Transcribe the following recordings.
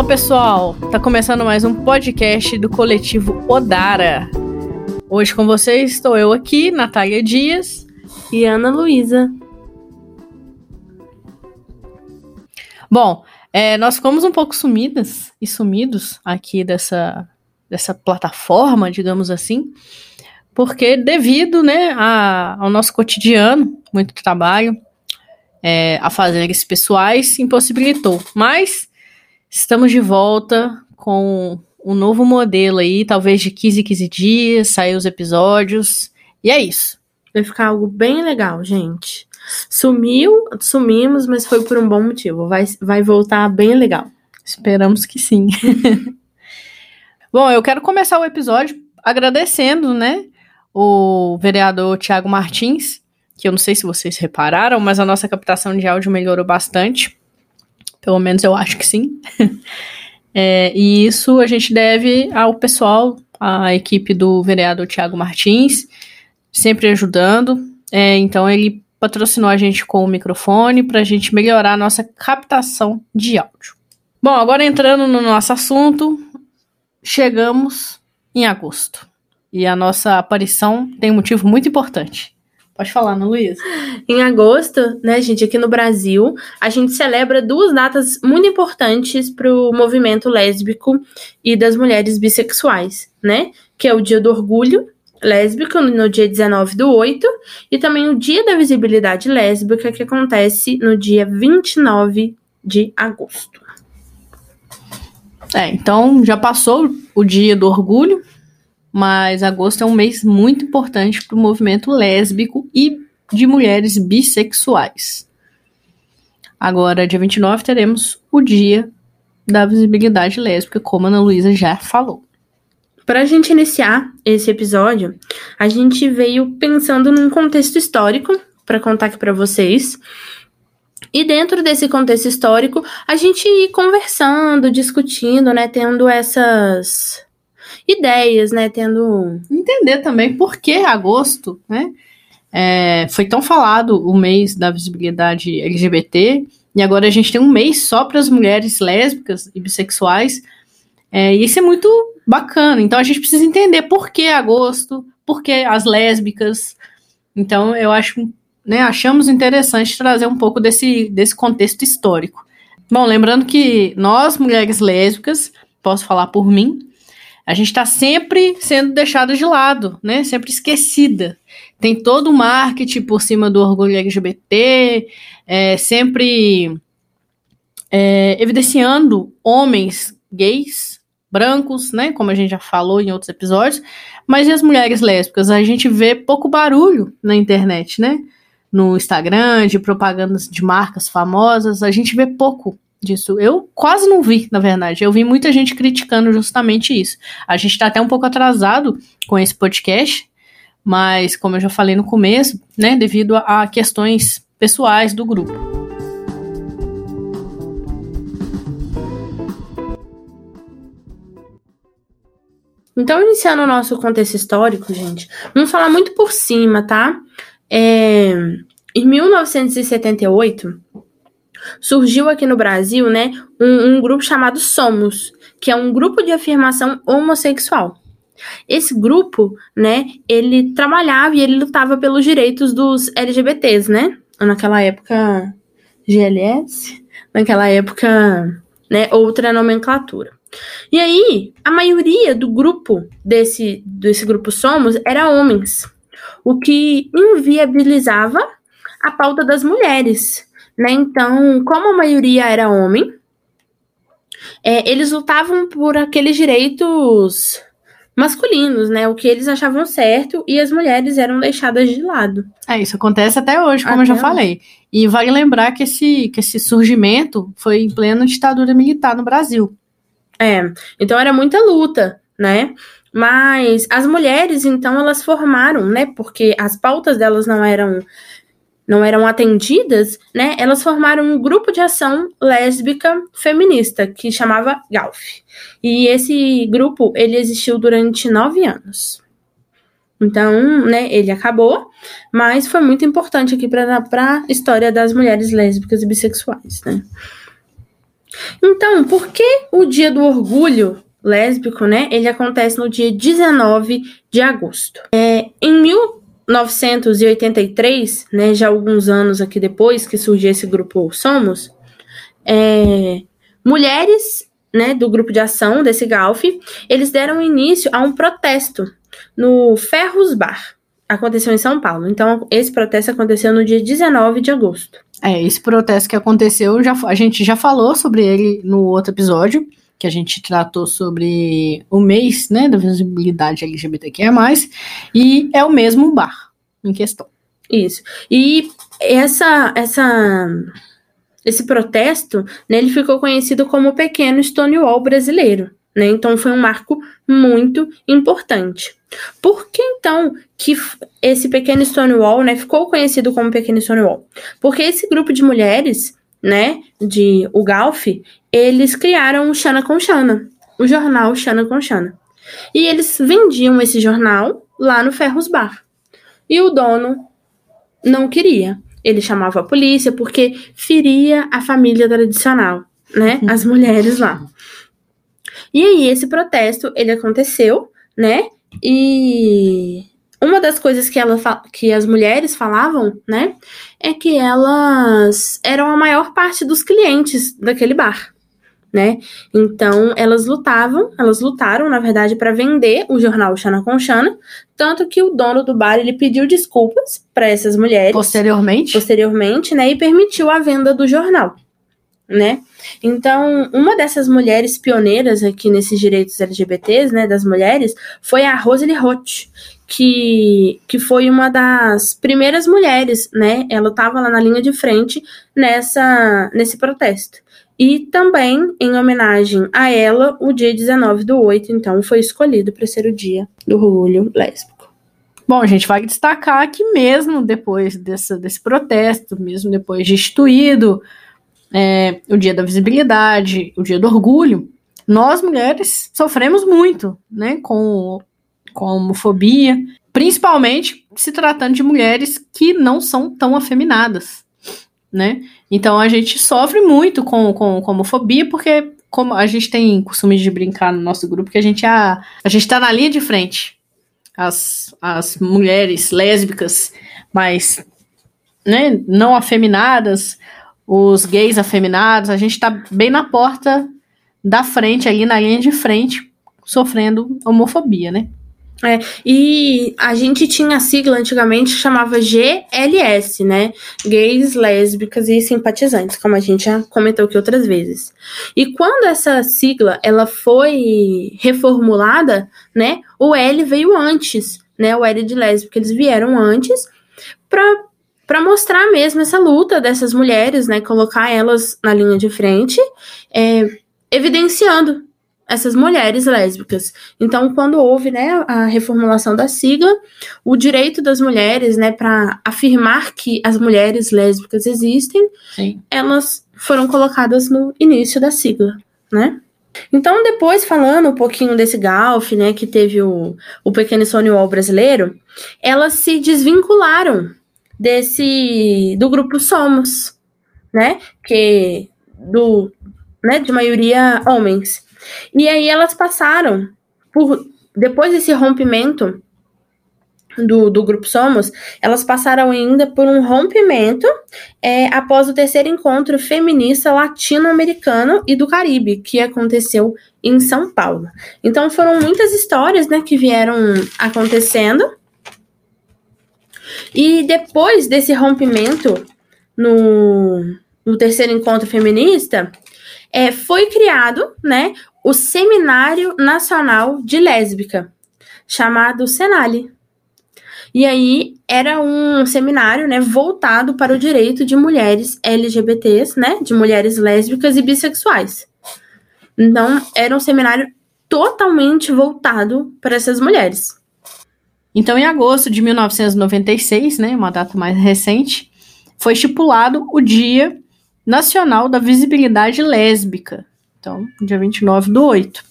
Fala pessoal, tá começando mais um podcast do coletivo Odara. Hoje com vocês estou eu aqui, Natália Dias e Ana Luísa. Bom, é, nós ficamos um pouco sumidas e sumidos aqui dessa, dessa plataforma, digamos assim, porque devido né, a, ao nosso cotidiano, muito trabalho, é, a fazeres pessoais, impossibilitou. Mas estamos de volta com um novo modelo aí, talvez de 15 15 dias, sair os episódios, e é isso. Vai ficar algo bem legal, gente. Sumiu, sumimos, mas foi por um bom motivo. Vai, vai voltar bem legal. Esperamos que sim. Bom, eu quero começar o episódio agradecendo, né, o vereador Tiago Martins, que eu não sei se vocês repararam, mas a nossa captação de áudio melhorou bastante. Pelo menos eu acho que sim. é, e isso a gente deve ao pessoal, à equipe do vereador Tiago Martins, sempre ajudando. É, então ele patrocinou a gente com o microfone para a gente melhorar a nossa captação de áudio. Bom, agora entrando no nosso assunto, chegamos em agosto. E a nossa aparição tem um motivo muito importante. Pode falar, Ana Luísa. Em agosto, né, gente, aqui no Brasil, a gente celebra duas datas muito importantes para o movimento lésbico e das mulheres bissexuais, né? Que é o Dia do Orgulho lésbica no dia 19 do 8 e também o Dia da Visibilidade Lésbica que acontece no dia 29 de agosto. É, então já passou o Dia do Orgulho, mas agosto é um mês muito importante para o movimento lésbico e de mulheres bissexuais. Agora, dia 29, teremos o Dia da Visibilidade Lésbica, como a Ana Luísa já falou. Para a gente iniciar esse episódio, a gente veio pensando num contexto histórico para contar aqui para vocês. E dentro desse contexto histórico, a gente ir conversando, discutindo, né, tendo essas ideias, né, tendo entender também por que agosto, né? É, foi tão falado o mês da visibilidade LGBT e agora a gente tem um mês só para as mulheres lésbicas e bissexuais. É, e isso é muito bacana. Então a gente precisa entender por que agosto, por que as lésbicas. Então eu acho, né, achamos interessante trazer um pouco desse, desse contexto histórico. Bom, lembrando que nós, mulheres lésbicas, posso falar por mim, a gente está sempre sendo deixada de lado, né? Sempre esquecida. Tem todo o marketing por cima do orgulho LGBT, é, sempre é, evidenciando homens gays brancos, né? Como a gente já falou em outros episódios. Mas e as mulheres lésbicas? A gente vê pouco barulho na internet, né? No Instagram, de propagandas de marcas famosas, a gente vê pouco disso. Eu quase não vi, na verdade. Eu vi muita gente criticando justamente isso. A gente tá até um pouco atrasado com esse podcast, mas como eu já falei no começo, né, devido a, a questões pessoais do grupo. Então, iniciando o nosso contexto histórico, gente, vamos falar muito por cima, tá? É, em 1978, surgiu aqui no Brasil, né, um, um grupo chamado Somos, que é um grupo de afirmação homossexual. Esse grupo, né, ele trabalhava e ele lutava pelos direitos dos LGBTs, né? Naquela época, GLS, naquela época, né, outra nomenclatura. E aí, a maioria do grupo desse, desse grupo Somos era homens, o que inviabilizava a pauta das mulheres. Né? Então, como a maioria era homem, é, eles lutavam por aqueles direitos masculinos, né? O que eles achavam certo e as mulheres eram deixadas de lado. É, isso acontece até hoje, como até eu já hoje. falei. E vale lembrar que esse, que esse surgimento foi em plena ditadura militar no Brasil. É, então era muita luta, né? Mas as mulheres, então, elas formaram, né? Porque as pautas delas não eram não eram atendidas, né? Elas formaram um grupo de ação lésbica feminista que chamava GALF. E esse grupo ele existiu durante nove anos. Então, né, ele acabou, mas foi muito importante aqui para a história das mulheres lésbicas e bissexuais, né? Então, por que o Dia do Orgulho Lésbico, né? Ele acontece no dia 19 de agosto. É, em 1983, né, já alguns anos aqui depois que surgiu esse grupo Somos, é, mulheres né, do grupo de ação desse Galf, eles deram início a um protesto no Ferros Bar. Aconteceu em São Paulo. Então, esse protesto aconteceu no dia 19 de agosto. É, esse protesto que aconteceu, já, a gente já falou sobre ele no outro episódio, que a gente tratou sobre o mês né, da visibilidade LGBTQIA, e é o mesmo bar em questão. Isso. E essa, essa esse protesto, né, ele ficou conhecido como o Pequeno Stonewall brasileiro. Né? Então foi um marco muito importante. Por que então que esse pequeno Stonewall, né, ficou conhecido como pequeno Stonewall? Porque esse grupo de mulheres, né, de o Galf, eles criaram o Xana com Xana, o jornal Xana com Xana. E eles vendiam esse jornal lá no Ferros Bar. E o dono não queria. Ele chamava a polícia porque feria a família tradicional, né? As mulheres lá. E aí esse protesto, ele aconteceu, né? E uma das coisas que, ela que as mulheres falavam, né, é que elas eram a maior parte dos clientes daquele bar né? Então, elas lutavam, elas lutaram, na verdade, para vender o jornal Xana com Xana, tanto que o dono do bar ele pediu desculpas para essas mulheres posteriormente, posteriormente, né, e permitiu a venda do jornal, né? Então, uma dessas mulheres pioneiras aqui nesses direitos LGBTs, né, das mulheres, foi a Rosalie Roth, que, que foi uma das primeiras mulheres, né? Ela estava lá na linha de frente nessa nesse protesto. E também, em homenagem a ela, o dia 19 do 8, então, foi escolhido para ser o dia do orgulho lésbico. Bom, a gente vai destacar que mesmo depois dessa, desse protesto, mesmo depois de instituído é, o dia da visibilidade, o dia do orgulho, nós mulheres sofremos muito, né, com, com a homofobia, principalmente se tratando de mulheres que não são tão afeminadas, né? Então a gente sofre muito com, com, com homofobia, porque como a gente tem costume de brincar no nosso grupo, que a gente, a, a gente tá na linha de frente. As, as mulheres lésbicas, mas né, não afeminadas, os gays afeminados, a gente tá bem na porta da frente, ali na linha de frente, sofrendo homofobia, né? É, e a gente tinha a sigla antigamente chamava GLS, né? Gays, lésbicas e simpatizantes, como a gente já comentou aqui outras vezes. E quando essa sigla ela foi reformulada, né? O L veio antes, né? O L de lésbica, eles vieram antes para para mostrar mesmo essa luta dessas mulheres, né? Colocar elas na linha de frente, é, evidenciando essas mulheres lésbicas. Então, quando houve né, a reformulação da sigla, o direito das mulheres, né, para afirmar que as mulheres lésbicas existem, Sim. elas foram colocadas no início da sigla, né? Então, depois falando um pouquinho desse Galf, né, que teve o, o pequeno Stonewall brasileiro, elas se desvincularam desse do grupo Somos, né, que do, né, de maioria homens. E aí elas passaram por depois desse rompimento do, do grupo Somos, elas passaram ainda por um rompimento é, após o terceiro encontro feminista latino-americano e do Caribe, que aconteceu em São Paulo. Então foram muitas histórias né, que vieram acontecendo. E depois desse rompimento no, no terceiro encontro feminista, é, foi criado né, o Seminário Nacional de Lésbica, chamado Senale. E aí era um seminário, né, voltado para o direito de mulheres LGBTs, né, de mulheres lésbicas e bissexuais. Então, era um seminário totalmente voltado para essas mulheres. Então, em agosto de 1996, né, uma data mais recente, foi estipulado o Dia Nacional da Visibilidade Lésbica, então, dia 29 do 8.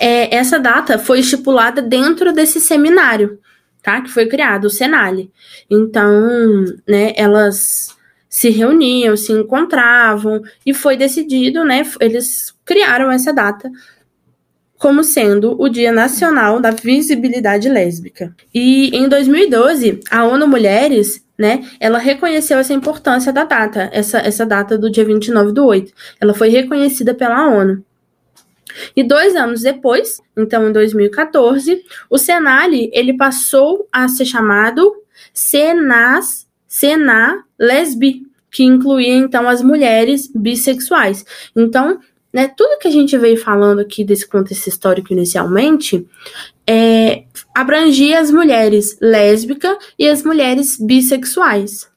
É, essa data foi estipulada dentro desse seminário, tá? Que foi criado, o Senale. Então, né, elas se reuniam, se encontravam e foi decidido, né? Eles criaram essa data como sendo o Dia Nacional da Visibilidade Lésbica. E em 2012, a ONU Mulheres, né, ela reconheceu essa importância da data, essa, essa data do dia 29 do 8. Ela foi reconhecida pela ONU. E dois anos depois, então em 2014, o Senali ele passou a ser chamado Senas Sena Lesbi, que incluía então as mulheres bissexuais. Então, né, tudo que a gente veio falando aqui desse contexto histórico inicialmente é, abrangia as mulheres lésbicas e as mulheres bissexuais.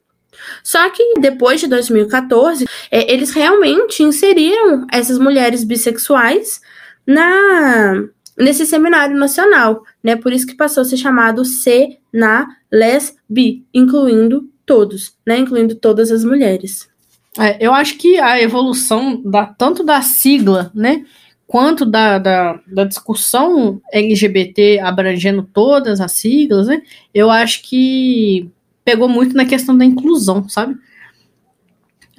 Só que depois de 2014, é, eles realmente inseriram essas mulheres bissexuais na nesse seminário nacional, né? Por isso que passou a ser chamado Sena Lesbi, incluindo todos, né? Incluindo todas as mulheres. É, eu acho que a evolução da, tanto da sigla, né? Quanto da, da, da, discussão LGBT abrangendo todas as siglas, né? Eu acho que pegou muito na questão da inclusão, sabe?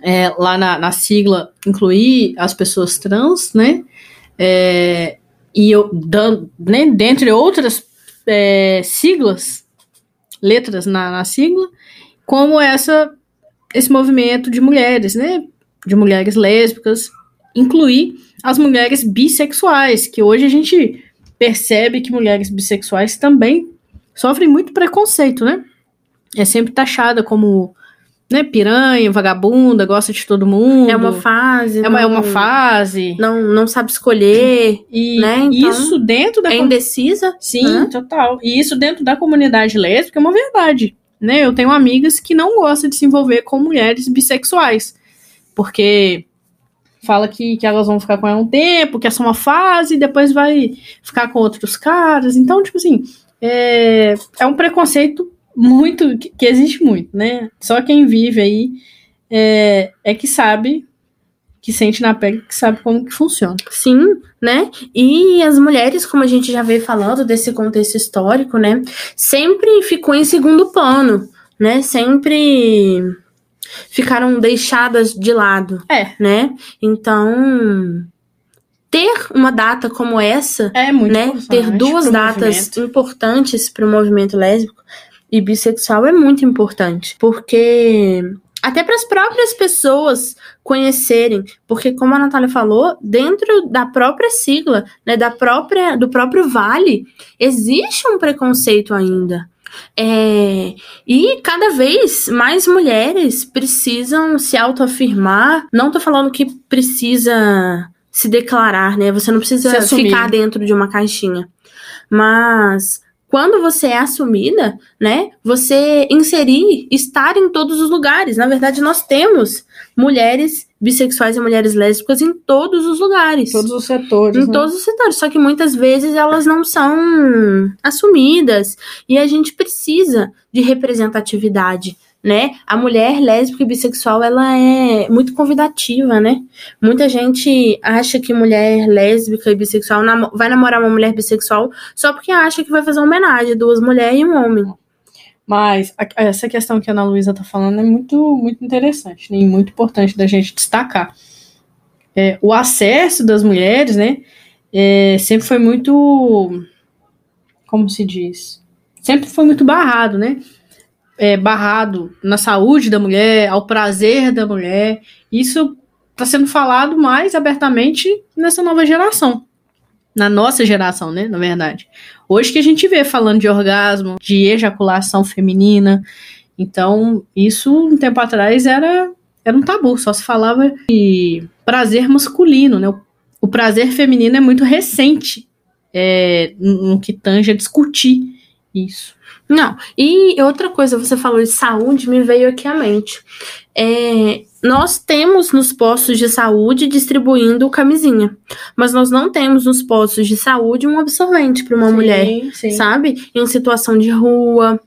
É, lá na, na, sigla incluir as pessoas trans, né? É, e eu, dando, né, dentre outras é, siglas, letras na, na sigla, como essa esse movimento de mulheres, né? De mulheres lésbicas, incluir as mulheres bissexuais, que hoje a gente percebe que mulheres bissexuais também sofrem muito preconceito, né? É sempre taxada como né, piranha, vagabunda, gosta de todo mundo. É uma fase. É uma, não, é uma fase. Não, não sabe escolher. E né? então, isso dentro da. É indecisa. Sim, né? total. E isso dentro da comunidade lésbica é uma verdade. Né? Eu tenho amigas que não gostam de se envolver com mulheres bissexuais, porque fala que, que elas vão ficar com ela um tempo, que é só uma fase, e depois vai ficar com outros caras. Então, tipo assim, é, é um preconceito muito que, que existe muito, né? Só quem vive aí é, é que sabe que sente na pele, que sabe como que funciona. Sim, né? E as mulheres, como a gente já veio falando desse contexto histórico, né, sempre ficou em segundo plano, né? Sempre ficaram deixadas de lado, é. né? Então, ter uma data como essa, é muito né, ter duas datas movimento. importantes para o movimento lésbico e bissexual é muito importante, porque até para as próprias pessoas conhecerem, porque como a Natália falou, dentro da própria sigla, né, da própria do próprio vale, existe um preconceito ainda. É, e cada vez mais mulheres precisam se autoafirmar. Não tô falando que precisa se declarar, né? Você não precisa ficar dentro de uma caixinha. Mas quando você é assumida, né, você inserir, estar em todos os lugares. Na verdade, nós temos mulheres bissexuais e mulheres lésbicas em todos os lugares. Todos os setores. Em né? todos os setores. Só que muitas vezes elas não são assumidas. E a gente precisa de representatividade né? A mulher lésbica e bissexual, ela é muito convidativa, né? Muita gente acha que mulher lésbica e bissexual nam vai namorar uma mulher bissexual só porque acha que vai fazer uma homenagem, duas mulheres e um homem. Mas a, essa questão que a Ana Luísa tá falando é muito, muito interessante né? e muito importante da gente destacar. É, o acesso das mulheres, né, é, sempre foi muito, como se diz, sempre foi muito barrado, né? É, barrado na saúde da mulher, ao prazer da mulher. Isso está sendo falado mais abertamente nessa nova geração. Na nossa geração, né? Na verdade. Hoje que a gente vê falando de orgasmo, de ejaculação feminina. Então, isso um tempo atrás era, era um tabu, só se falava de prazer masculino, né? O, o prazer feminino é muito recente é, no que tange a discutir isso. Não, e outra coisa, você falou de saúde, me veio aqui à mente. É, nós temos nos postos de saúde distribuindo camisinha, mas nós não temos nos postos de saúde um absorvente para uma sim, mulher, sim. sabe? Em situação de rua,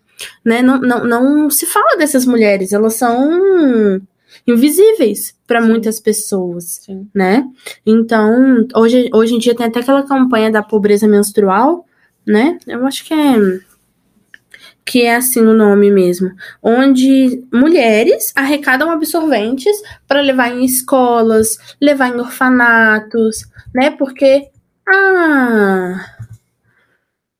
né? Não, não, não se fala dessas mulheres, elas são invisíveis para muitas pessoas, sim. né? Então, hoje, hoje em dia tem até aquela campanha da pobreza menstrual, né? Eu acho que é que é assim o nome mesmo, onde mulheres arrecadam absorventes para levar em escolas, levar em orfanatos, né? Porque ah,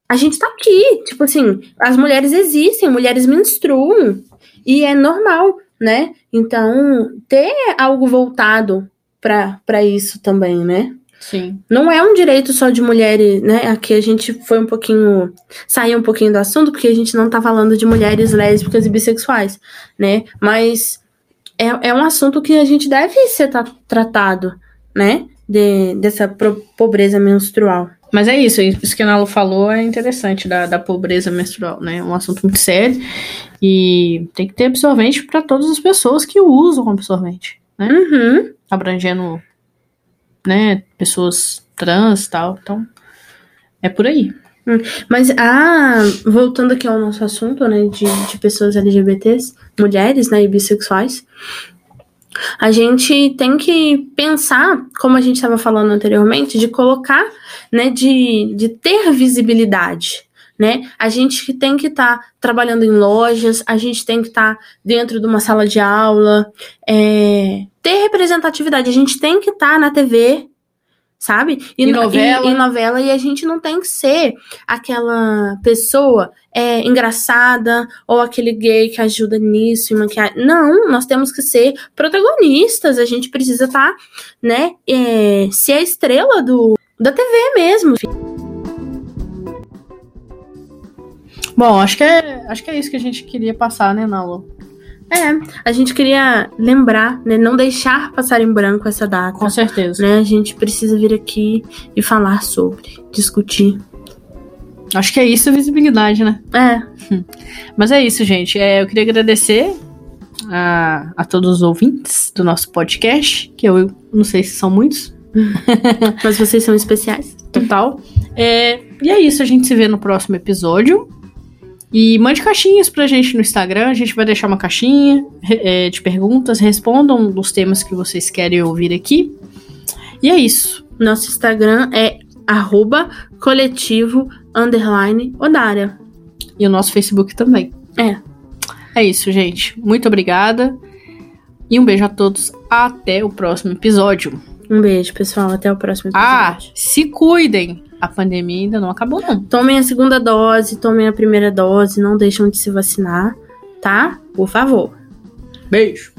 a gente tá aqui, tipo assim, as mulheres existem, mulheres menstruam e é normal, né? Então, ter algo voltado para isso também, né? Sim. Não é um direito só de mulheres, né? Aqui a gente foi um pouquinho. saiu um pouquinho do assunto, porque a gente não tá falando de mulheres lésbicas e bissexuais, né? Mas é, é um assunto que a gente deve ser tratado, né? De, dessa pobreza menstrual. Mas é isso, isso que a Nalo falou é interessante da, da pobreza menstrual, né? É um assunto muito sério e tem que ter absorvente para todas as pessoas que usam absorvente, né? Uhum. Abrangendo né, pessoas trans tal. Então, é por aí. Hum, mas, ah, voltando aqui ao nosso assunto, né, de, de pessoas LGBTs, mulheres, né, e bissexuais, a gente tem que pensar, como a gente estava falando anteriormente, de colocar, né, de, de ter visibilidade, né? A gente tem que estar tá trabalhando em lojas, a gente tem que estar tá dentro de uma sala de aula, é, ter representatividade, a gente tem que estar tá na TV, sabe? E, e novela. E, e, novela, e a gente não tem que ser aquela pessoa é, engraçada ou aquele gay que ajuda nisso e maquiagem. Não, nós temos que ser protagonistas, a gente precisa estar, tá, né, é, ser a estrela do, da TV mesmo. Bom, acho que é, acho que é isso que a gente queria passar, né, Nalo? É, a gente queria lembrar, né, não deixar passar em branco essa data. Com certeza. Né, a gente precisa vir aqui e falar sobre, discutir. Acho que é isso a visibilidade, né? É. Mas é isso, gente. É, eu queria agradecer a, a todos os ouvintes do nosso podcast, que eu não sei se são muitos. Mas vocês são especiais. Total. É, e é isso, a gente se vê no próximo episódio. E mande caixinhas pra gente no Instagram, a gente vai deixar uma caixinha é, de perguntas, respondam os temas que vocês querem ouvir aqui. E é isso. Nosso Instagram é arroba coletivo underline. E o nosso Facebook também. É. É isso, gente. Muito obrigada. E um beijo a todos. Até o próximo episódio. Um beijo, pessoal. Até o próximo ah, episódio. Ah, se cuidem a pandemia ainda não acabou, não. Tomem a segunda dose, tomem a primeira dose, não deixam de se vacinar, tá? Por favor. Beijo.